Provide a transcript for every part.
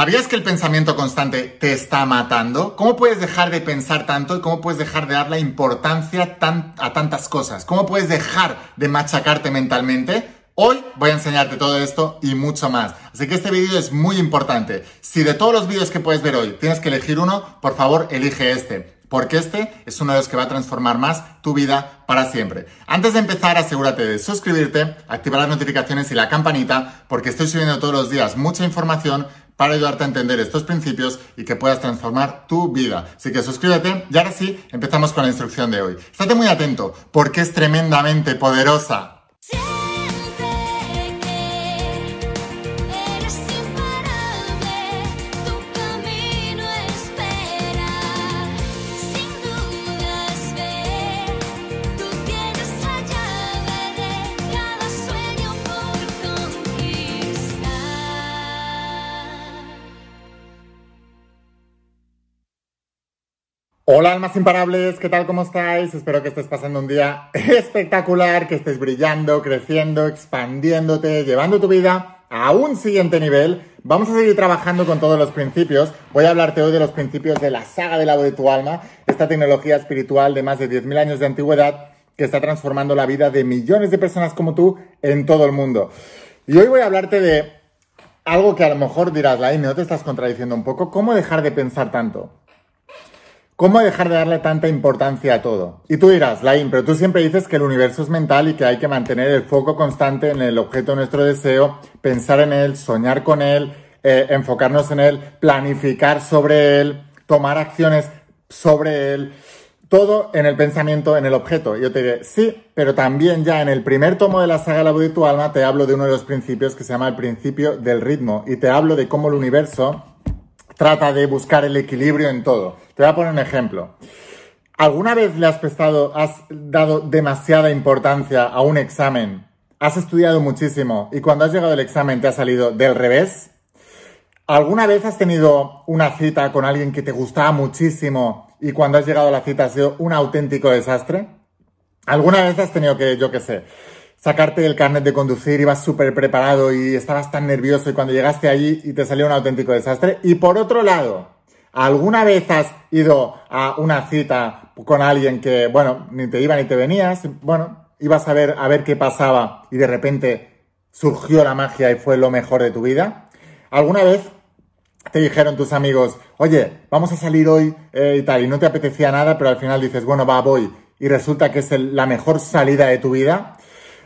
¿Sabías que el pensamiento constante te está matando? ¿Cómo puedes dejar de pensar tanto y cómo puedes dejar de darle importancia a tantas cosas? ¿Cómo puedes dejar de machacarte mentalmente? Hoy voy a enseñarte todo esto y mucho más. Así que este vídeo es muy importante. Si de todos los vídeos que puedes ver hoy tienes que elegir uno, por favor elige este porque este es uno de los que va a transformar más tu vida para siempre. Antes de empezar, asegúrate de suscribirte, activar las notificaciones y la campanita, porque estoy subiendo todos los días mucha información para ayudarte a entender estos principios y que puedas transformar tu vida. Así que suscríbete y ahora sí, empezamos con la instrucción de hoy. Estate muy atento porque es tremendamente poderosa. Hola almas imparables, ¿qué tal? ¿Cómo estáis? Espero que estés pasando un día espectacular, que estés brillando, creciendo, expandiéndote, llevando tu vida a un siguiente nivel. Vamos a seguir trabajando con todos los principios. Voy a hablarte hoy de los principios de la saga del lado de tu alma, esta tecnología espiritual de más de 10.000 años de antigüedad que está transformando la vida de millones de personas como tú en todo el mundo. Y hoy voy a hablarte de algo que a lo mejor dirás, Laine, ¿no te estás contradiciendo un poco? ¿Cómo dejar de pensar tanto? ¿Cómo dejar de darle tanta importancia a todo? Y tú dirás, Lain, pero tú siempre dices que el universo es mental y que hay que mantener el foco constante en el objeto de nuestro deseo, pensar en él, soñar con él, eh, enfocarnos en él, planificar sobre él, tomar acciones sobre él. Todo en el pensamiento, en el objeto. Yo te diré, sí, pero también ya en el primer tomo de la saga La voz de tu alma te hablo de uno de los principios que se llama el principio del ritmo y te hablo de cómo el universo trata de buscar el equilibrio en todo. Te voy a poner un ejemplo. ¿Alguna vez le has prestado, has dado demasiada importancia a un examen? ¿Has estudiado muchísimo y cuando has llegado al examen te ha salido del revés? ¿Alguna vez has tenido una cita con alguien que te gustaba muchísimo y cuando has llegado a la cita ha sido un auténtico desastre? ¿Alguna vez has tenido que, yo qué sé, sacarte el carnet de conducir, ibas súper preparado y estabas tan nervioso y cuando llegaste allí y te salió un auténtico desastre. Y por otro lado, ¿alguna vez has ido a una cita con alguien que, bueno, ni te iba ni te venías? Bueno, ibas a ver, a ver qué pasaba y de repente surgió la magia y fue lo mejor de tu vida. ¿Alguna vez te dijeron tus amigos, oye, vamos a salir hoy eh, y tal, y no te apetecía nada, pero al final dices, bueno, va, voy, y resulta que es la mejor salida de tu vida?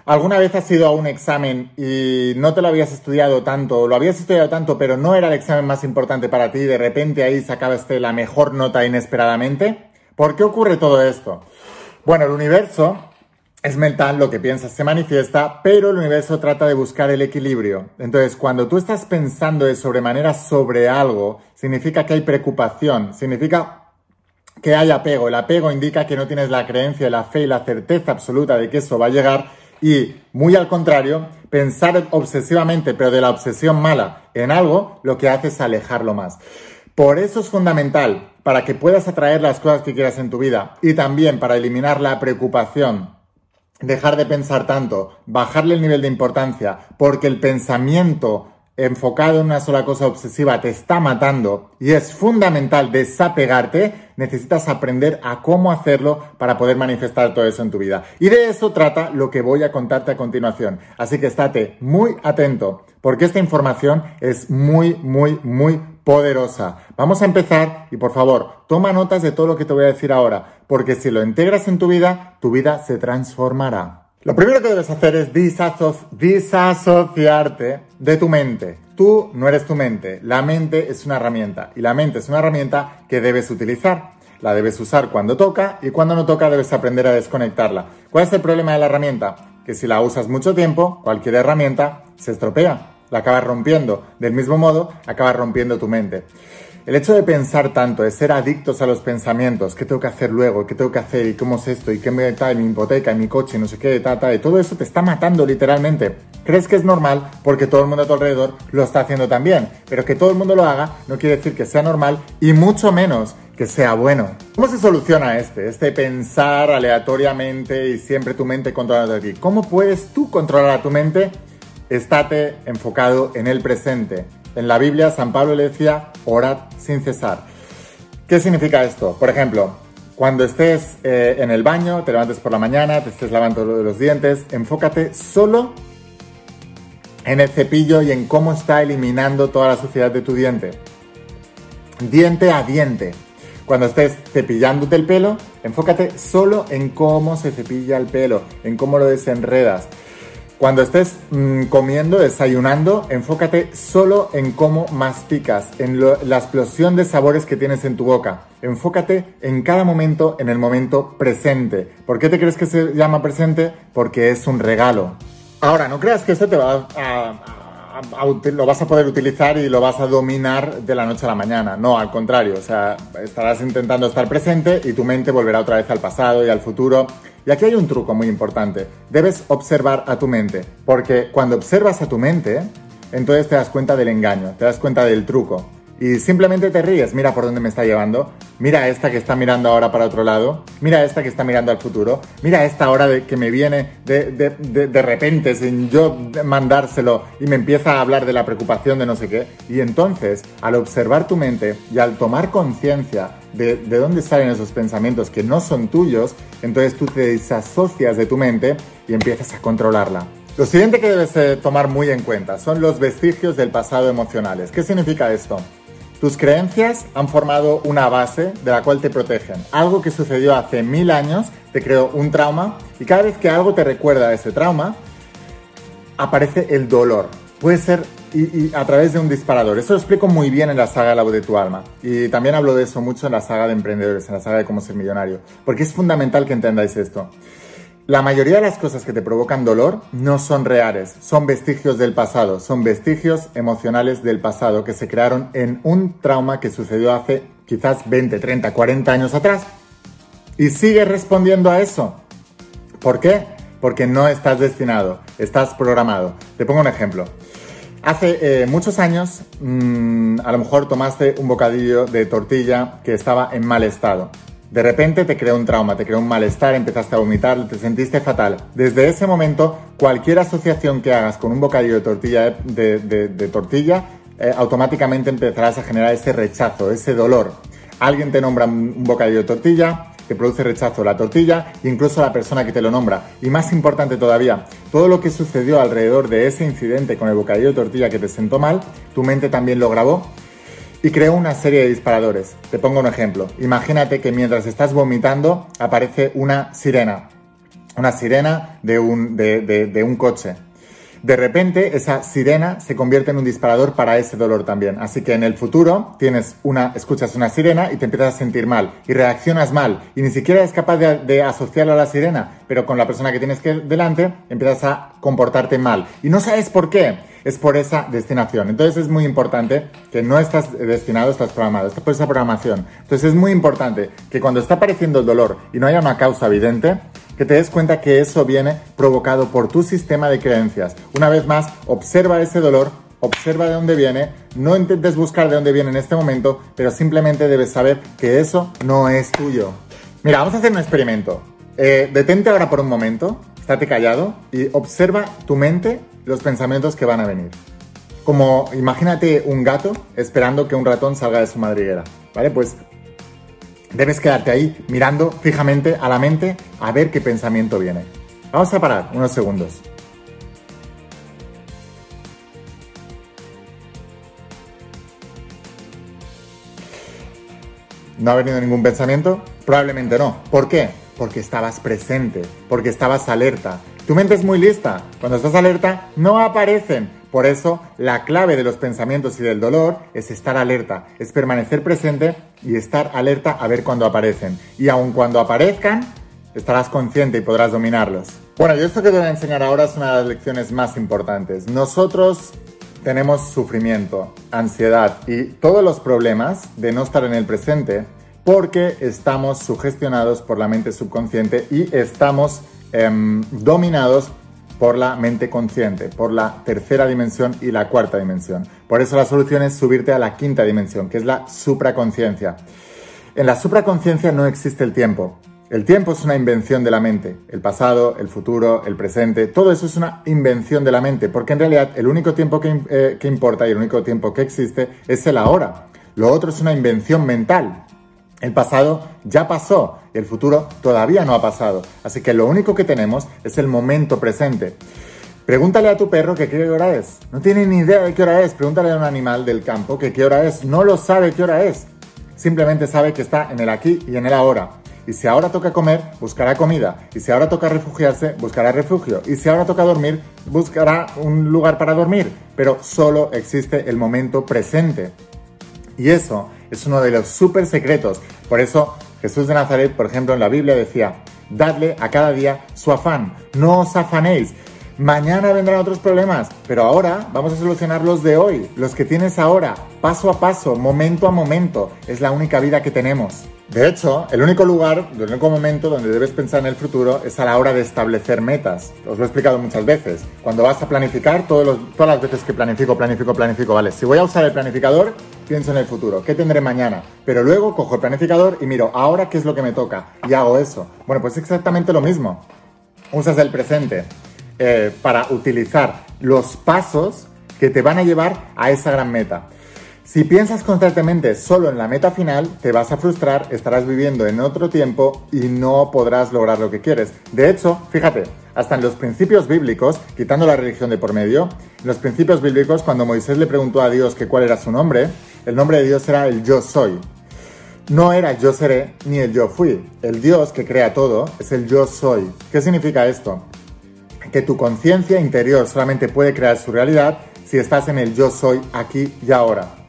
¿Alguna vez has ido a un examen y no te lo habías estudiado tanto, lo habías estudiado tanto, pero no era el examen más importante para ti y de repente ahí sacaste la mejor nota inesperadamente? ¿Por qué ocurre todo esto? Bueno, el universo es mental, lo que piensas se manifiesta, pero el universo trata de buscar el equilibrio. Entonces, cuando tú estás pensando de sobremanera sobre algo, significa que hay preocupación, significa que hay apego. El apego indica que no tienes la creencia, la fe y la certeza absoluta de que eso va a llegar y, muy al contrario, pensar obsesivamente, pero de la obsesión mala, en algo, lo que hace es alejarlo más. Por eso es fundamental, para que puedas atraer las cosas que quieras en tu vida y también para eliminar la preocupación, dejar de pensar tanto, bajarle el nivel de importancia, porque el pensamiento enfocado en una sola cosa obsesiva te está matando y es fundamental desapegarte, necesitas aprender a cómo hacerlo para poder manifestar todo eso en tu vida. Y de eso trata lo que voy a contarte a continuación. Así que estate muy atento porque esta información es muy, muy, muy poderosa. Vamos a empezar y por favor, toma notas de todo lo que te voy a decir ahora, porque si lo integras en tu vida, tu vida se transformará. Lo primero que debes hacer es disasociarte de tu mente. Tú no eres tu mente, la mente es una herramienta y la mente es una herramienta que debes utilizar. La debes usar cuando toca y cuando no toca debes aprender a desconectarla. ¿Cuál es el problema de la herramienta? Que si la usas mucho tiempo, cualquier herramienta se estropea, la acabas rompiendo. Del mismo modo, acabas rompiendo tu mente. El hecho de pensar tanto, de ser adictos a los pensamientos, qué tengo que hacer luego, qué tengo que hacer y cómo es esto y qué me da mi hipoteca y mi coche no sé qué, y todo eso te está matando literalmente. Crees que es normal porque todo el mundo a tu alrededor lo está haciendo también, pero que todo el mundo lo haga no quiere decir que sea normal y mucho menos que sea bueno. ¿Cómo se soluciona este? Este pensar aleatoriamente y siempre tu mente controlando a ti. ¿Cómo puedes tú controlar a tu mente? Estate enfocado en el presente En la Biblia San Pablo le decía, orad sin cesar. ¿Qué significa esto? Por ejemplo, cuando estés eh, en el baño, te levantes por la mañana, te estés lavando los dientes, enfócate solo en el cepillo y en cómo está eliminando toda la suciedad de tu diente. Diente a diente. Cuando estés cepillándote el pelo, enfócate solo en cómo se cepilla el pelo, en cómo lo desenredas. Cuando estés mm, comiendo, desayunando, enfócate solo en cómo masticas, en la explosión de sabores que tienes en tu boca. Enfócate en cada momento, en el momento presente. ¿Por qué te crees que se llama presente? Porque es un regalo. Ahora, no creas que esto te va a lo vas a poder utilizar y lo vas a dominar de la noche a la mañana. No, al contrario, o sea, estarás intentando estar presente y tu mente volverá otra vez al pasado y al futuro. Y aquí hay un truco muy importante. Debes observar a tu mente, porque cuando observas a tu mente, entonces te das cuenta del engaño, te das cuenta del truco y simplemente te ríes, mira por dónde me está llevando, mira esta que está mirando ahora para otro lado, mira esta que está mirando al futuro, mira esta hora de, que me viene de, de, de, repente sin yo mandárselo y me empieza a hablar de la preocupación de no sé qué. Y entonces, al observar tu mente y al tomar conciencia de, de dónde salen esos pensamientos que no son tuyos, entonces tú te desasocias de tu mente y empiezas a controlarla. Lo siguiente que debes eh, tomar muy en cuenta son los vestigios del pasado emocionales. ¿Qué significa esto? Tus creencias han formado una base de la cual te protegen. Algo que sucedió hace mil años te creó un trauma y cada vez que algo te recuerda a ese trauma, aparece el dolor. Puede ser y, a través de un disparador. Eso lo explico muy bien en la saga La voz de tu alma. Y también hablo de eso mucho en la saga de emprendedores, en la saga de cómo ser millonario. Porque es fundamental que entendáis esto. La mayoría de las cosas que te provocan dolor no son reales, son vestigios del pasado, son vestigios emocionales del pasado que se crearon en un trauma que sucedió hace quizás 20, 30, 40 años atrás. Y sigues respondiendo a eso. ¿Por qué? Porque no estás destinado, estás programado. Te pongo un ejemplo. Hace eh, muchos años, mm, a lo mejor tomaste un bocadillo de tortilla que estaba en mal estado. De repente te creó un trauma, te creó un malestar, empezaste a vomitar, te sentiste fatal. Desde ese momento, cualquier asociación que hagas con un bocadillo de tortilla, de, tortilla eh, automáticamente empezarás a generar ese rechazo, ese dolor. Alguien te nombra un bocadillo de tortilla, te produce rechazo la tortilla incluso la persona que te lo nombra. Y más importante todavía, todo lo que sucedió alrededor de ese incidente con el bocadillo de tortilla que te sentó mal, tu mente también lo grabó y creó una serie de disparadores. Te pongo un ejemplo. Imagínate que mientras estás vomitando aparece una sirena. Una sirena de un, de, un coche. De repente esa sirena se convierte en un disparador para ese dolor también. Así que en el futuro tienes una, escuchas una sirena y te empiezas a sentir mal y reaccionas mal y ni siquiera eres capaz de, de asociarlo a la sirena, pero con la persona que tienes que delante empiezas a comportarte mal y no sabes por qué es por esa destinación. Entonces es muy importante que no estás destinado, estás programado, estás por esa programación. Entonces es muy importante que cuando está apareciendo el dolor y no haya una causa evidente, que te des cuenta que eso viene provocado por tu sistema de creencias. Una vez más, observa ese dolor, observa de dónde viene, no intentes buscar de dónde viene en este momento, pero simplemente debes saber que eso no es tuyo. Mira, vamos a hacer un experimento. Eh, detente ahora por un momento, estate callado y observa tu mente los pensamientos que van a venir. Como imagínate un gato esperando que un ratón salga de su madriguera, ¿vale? Pues debes quedarte ahí mirando fijamente a la mente a ver qué pensamiento viene. Vamos a parar unos segundos. ¿No ha venido ningún pensamiento? Probablemente no. ¿Por qué? Porque estabas presente, porque estabas alerta, tu mente es muy lista. Cuando estás alerta, no aparecen. Por eso, la clave de los pensamientos y del dolor es estar alerta, es permanecer presente y estar alerta a ver cuando aparecen. Y aun cuando aparezcan, estarás consciente y podrás dominarlos. Bueno, yo esto que te voy a enseñar ahora es una de las lecciones más importantes. Nosotros tenemos sufrimiento, ansiedad y todos los problemas de no estar en el presente porque estamos sugestionados por la mente subconsciente y estamos Em, dominados por la mente consciente, por la tercera dimensión y la cuarta dimensión. Por eso la solución es subirte a la quinta dimensión, que es la supraconciencia. En la supraconciencia no existe el tiempo. El tiempo es una invención de la mente. El pasado, el futuro, el presente, todo eso es una invención de la mente, porque en realidad el único tiempo que, eh, que importa y el único tiempo que existe es el ahora. Lo otro es una invención mental. El pasado ya pasó, el futuro todavía no ha pasado. Así que lo único que tenemos es el momento presente. Pregúntale a tu perro qué hora es. No tiene ni idea de qué hora es. Pregúntale a un animal del campo qué hora es. No lo sabe qué hora es. Simplemente sabe que está en el aquí y en el ahora. Y si ahora toca comer, buscará comida. Y si ahora toca refugiarse, buscará refugio. Y si ahora toca dormir, buscará un lugar para dormir. Pero solo existe el momento presente. Y eso es uno de los súper secretos. Por eso Jesús de Nazaret, por ejemplo, en la Biblia decía, dadle a cada día su afán, no os afanéis. Mañana vendrán otros problemas, pero ahora vamos a solucionar los de hoy, los que tienes ahora, paso a paso, momento a momento. Es la única vida que tenemos. De hecho, el único lugar, el único momento donde debes pensar en el futuro es a la hora de establecer metas. Os lo he explicado muchas veces. Cuando vas a planificar, todas las veces que planifico, planifico, planifico, vale, si voy a usar el planificador, pienso en el futuro, qué tendré mañana. Pero luego cojo el planificador y miro, ahora qué es lo que me toca y hago eso. Bueno, pues exactamente lo mismo. Usas el presente eh, para utilizar los pasos que te van a llevar a esa gran meta. Si piensas constantemente solo en la meta final, te vas a frustrar, estarás viviendo en otro tiempo y no podrás lograr lo que quieres. De hecho, fíjate, hasta en los principios bíblicos, quitando la religión de por medio, en los principios bíblicos, cuando Moisés le preguntó a Dios que cuál era su nombre, el nombre de Dios era el yo soy. No era yo seré ni el yo fui. El Dios que crea todo es el yo soy. ¿Qué significa esto? Que tu conciencia interior solamente puede crear su realidad si estás en el yo soy aquí y ahora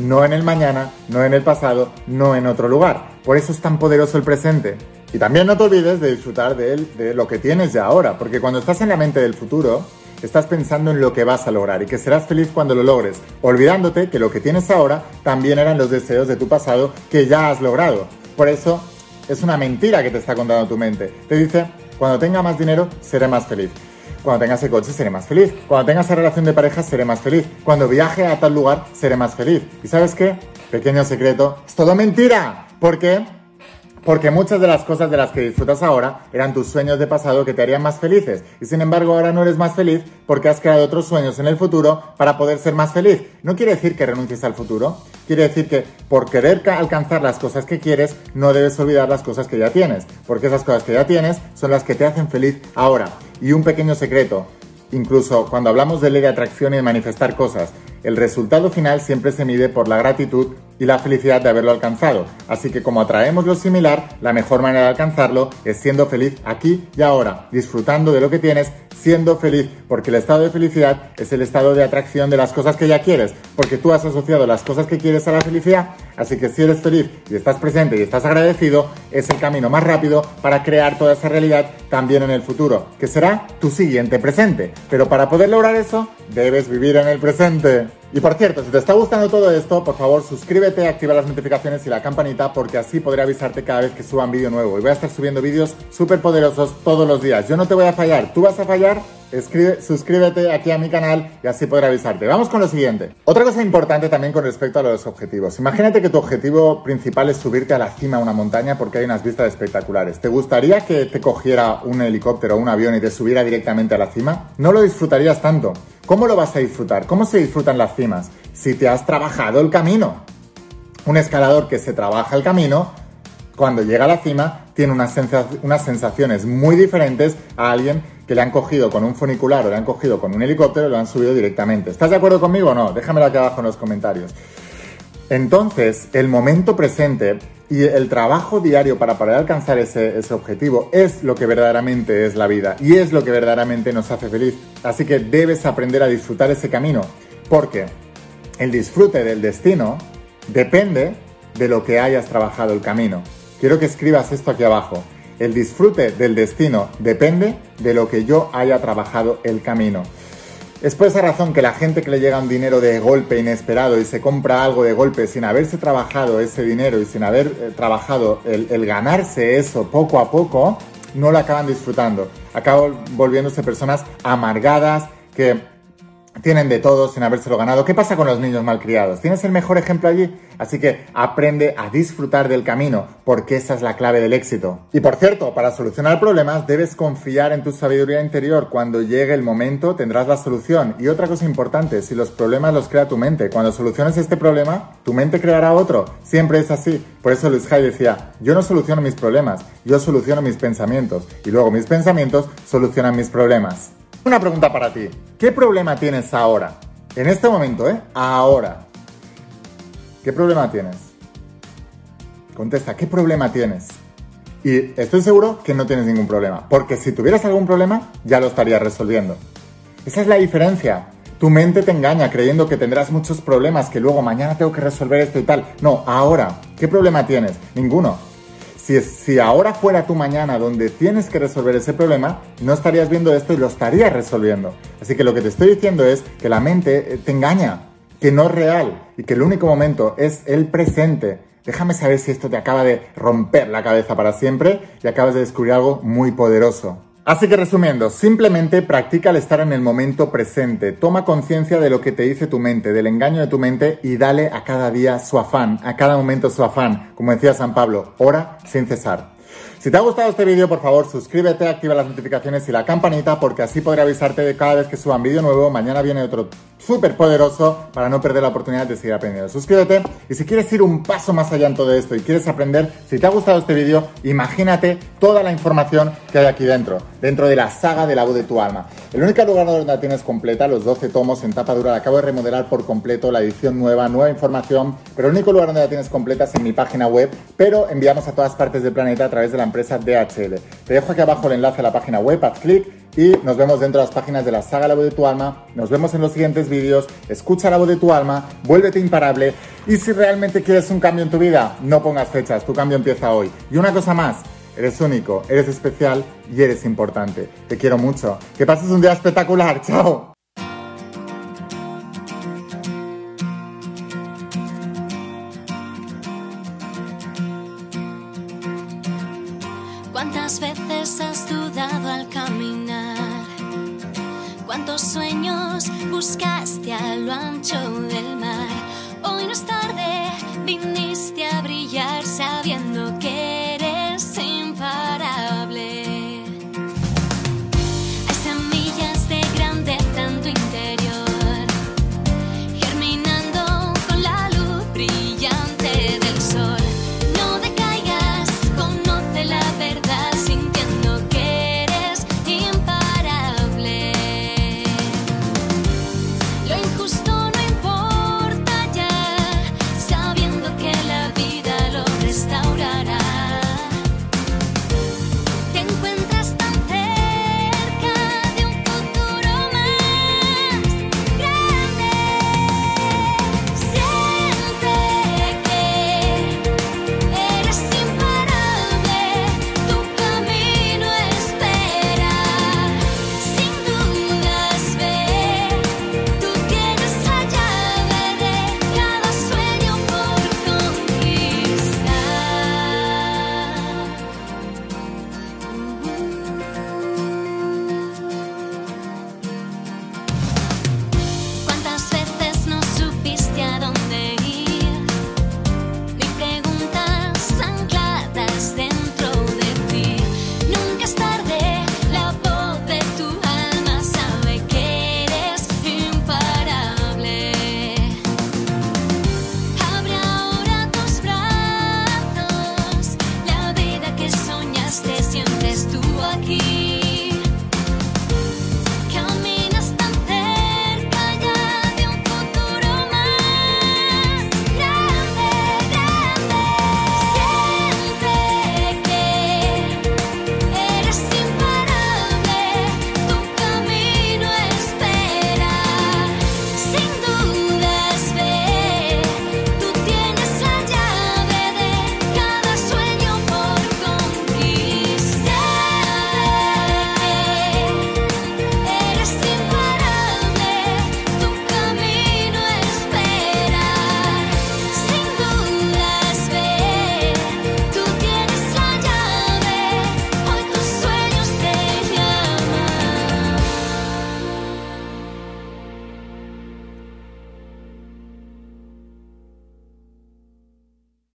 no en el mañana, no en el pasado, no en otro lugar. Por eso es tan poderoso el presente. Y también no te olvides de disfrutar de, él, de lo que tienes ya ahora, porque cuando estás en la mente del futuro, estás pensando en lo que vas a lograr y que serás feliz cuando lo logres, olvidándote que lo que tienes ahora también eran los deseos de tu pasado que ya has logrado. Por eso es una mentira que te está contando tu mente. Te dice, cuando tenga más dinero, seré más feliz. Cuando tengas el coche seré más feliz. Cuando tengas esa relación de pareja seré más feliz. Cuando viaje a tal lugar seré más feliz. ¿Y sabes qué? Pequeño secreto, es todo mentira. ¿Por qué? Porque muchas de las cosas de las que disfrutas ahora eran tus sueños de pasado que te harían más felices. Y sin embargo ahora no eres más feliz porque has creado otros sueños en el futuro para poder ser más feliz. No quiere decir que renuncies al futuro. Quiere decir que por querer alcanzar las cosas que quieres, no debes olvidar las cosas que ya tienes. Porque esas cosas que ya tienes son las que te hacen feliz ahora. Y un pequeño secreto. Incluso cuando hablamos de ley de atracción y de manifestar cosas, el resultado final siempre se mide por la gratitud y la felicidad de haberlo alcanzado. Así que como atraemos lo similar, la mejor manera de alcanzarlo es siendo feliz aquí y ahora, disfrutando de lo que tienes, siendo feliz, porque el estado de felicidad es el estado de atracción de las cosas que ya quieres, porque tú has asociado las cosas que quieres a la felicidad, así que si eres feliz y estás presente y estás agradecido, es el camino más rápido para crear toda esa realidad también en el futuro, que será tu siguiente presente. Pero para poder lograr eso, debes vivir en el presente. Y por cierto, si te está gustando todo esto, por favor suscríbete, activa las notificaciones y la campanita porque así podré avisarte cada vez que suban vídeo nuevo. Y voy a estar subiendo vídeos súper poderosos todos los días. Yo no te voy a fallar, tú vas a fallar Escribe, suscríbete aquí a mi canal y así podré avisarte. Vamos con lo siguiente. Otra cosa importante también con respecto a los objetivos. Imagínate que tu objetivo principal es subirte a la cima de una montaña porque hay unas vistas espectaculares. ¿Te gustaría que te cogiera un helicóptero o un avión y te subiera directamente a la cima? No lo disfrutarías tanto. ¿Cómo lo vas a disfrutar? ¿Cómo se disfrutan las cimas? Si te has trabajado el camino. Un escalador que se trabaja el camino cuando llega a la cima, tiene unas, sensaciones muy diferentes a alguien que le han cogido con un funicular o le han cogido con un helicóptero y lo han subido directamente. ¿Estás de acuerdo conmigo o no? Déjamelo aquí abajo en los comentarios. Entonces, el momento presente y el trabajo diario para poder alcanzar ese, ese, objetivo es lo que verdaderamente es la vida y es lo que verdaderamente nos hace feliz. Así que debes aprender a disfrutar ese camino, porque el disfrute del destino depende de lo que hayas trabajado el camino. Quiero que escribas esto aquí abajo. El disfrute del destino depende de lo que yo haya trabajado el camino. Es por esa razón que la gente que le llega un dinero de golpe inesperado y se compra algo de golpe sin haberse trabajado ese dinero y sin haber eh, trabajado el, el, ganarse eso poco a poco, no lo acaban disfrutando. Acaban volviéndose personas amargadas que tienen de todo sin habérselo ganado. ¿Qué pasa con los niños malcriados? ¿Tienes el mejor ejemplo allí? Así que aprende a disfrutar del camino, porque esa es la clave del éxito. Y por cierto, para solucionar problemas debes confiar en tu sabiduría interior. Cuando llegue el momento tendrás la solución. Y otra cosa importante, si los problemas los crea tu mente, cuando soluciones este problema, tu mente creará otro. Siempre es así. Por eso Luis Hay decía, yo no soluciono mis problemas, yo soluciono mis pensamientos. Y luego mis pensamientos solucionan mis problemas. Una pregunta para ti. ¿Qué problema tienes ahora? En este momento, ¿eh? Ahora. ¿Qué problema tienes? Contesta, ¿qué problema tienes? Y estoy seguro que no tienes ningún problema, porque si tuvieras algún problema, ya lo estarías resolviendo. Esa es la diferencia. Tu mente te engaña creyendo que tendrás muchos problemas, que luego mañana tengo que resolver esto y tal. No, ahora, ¿qué problema tienes? Ninguno. Si, ahora fuera tu mañana donde tienes que resolver ese problema, no estarías viendo esto y lo estarías resolviendo. Así que lo que te estoy diciendo es que la mente eh, te engaña, que no es real y que el único momento es el presente. Déjame saber si esto te acaba de romper la cabeza para siempre y acabas de descubrir algo muy poderoso. Así que resumiendo, simplemente practica el estar en el momento presente, toma conciencia de lo que te dice tu mente, del engaño de tu mente y dale a cada día su afán, a cada momento su afán, como decía San Pablo, ora sin cesar. Si te ha gustado este vídeo, por favor, suscríbete, activa las notificaciones y la campanita porque así podré avisarte de cada vez que suba un vídeo nuevo. Mañana viene otro súper poderoso para no perder la oportunidad de seguir aprendiendo. Suscríbete y si quieres ir un paso más allá en todo esto y quieres aprender, si te ha gustado este vídeo, imagínate toda la información que hay aquí dentro, dentro de la saga de la voz de tu alma. El único lugar donde la tienes completa, los 12 tomos en tapa dura, la acabo de remodelar por completo, la edición nueva, nueva información, pero el único lugar donde la tienes completa es en mi página web, pero enviamos a todas partes del planeta a través de la empresa DHL. Te dejo aquí abajo el enlace a la página web, haz clic y nos vemos dentro de las páginas de la saga La voz de tu alma. Nos vemos en los siguientes vídeos. Escucha la voz de tu alma, vuélvete imparable y si realmente quieres un cambio en tu vida, no pongas fechas, tu cambio empieza hoy. Y una cosa más, eres único, eres especial y eres importante. Te quiero mucho. Que pases un día espectacular. Chao.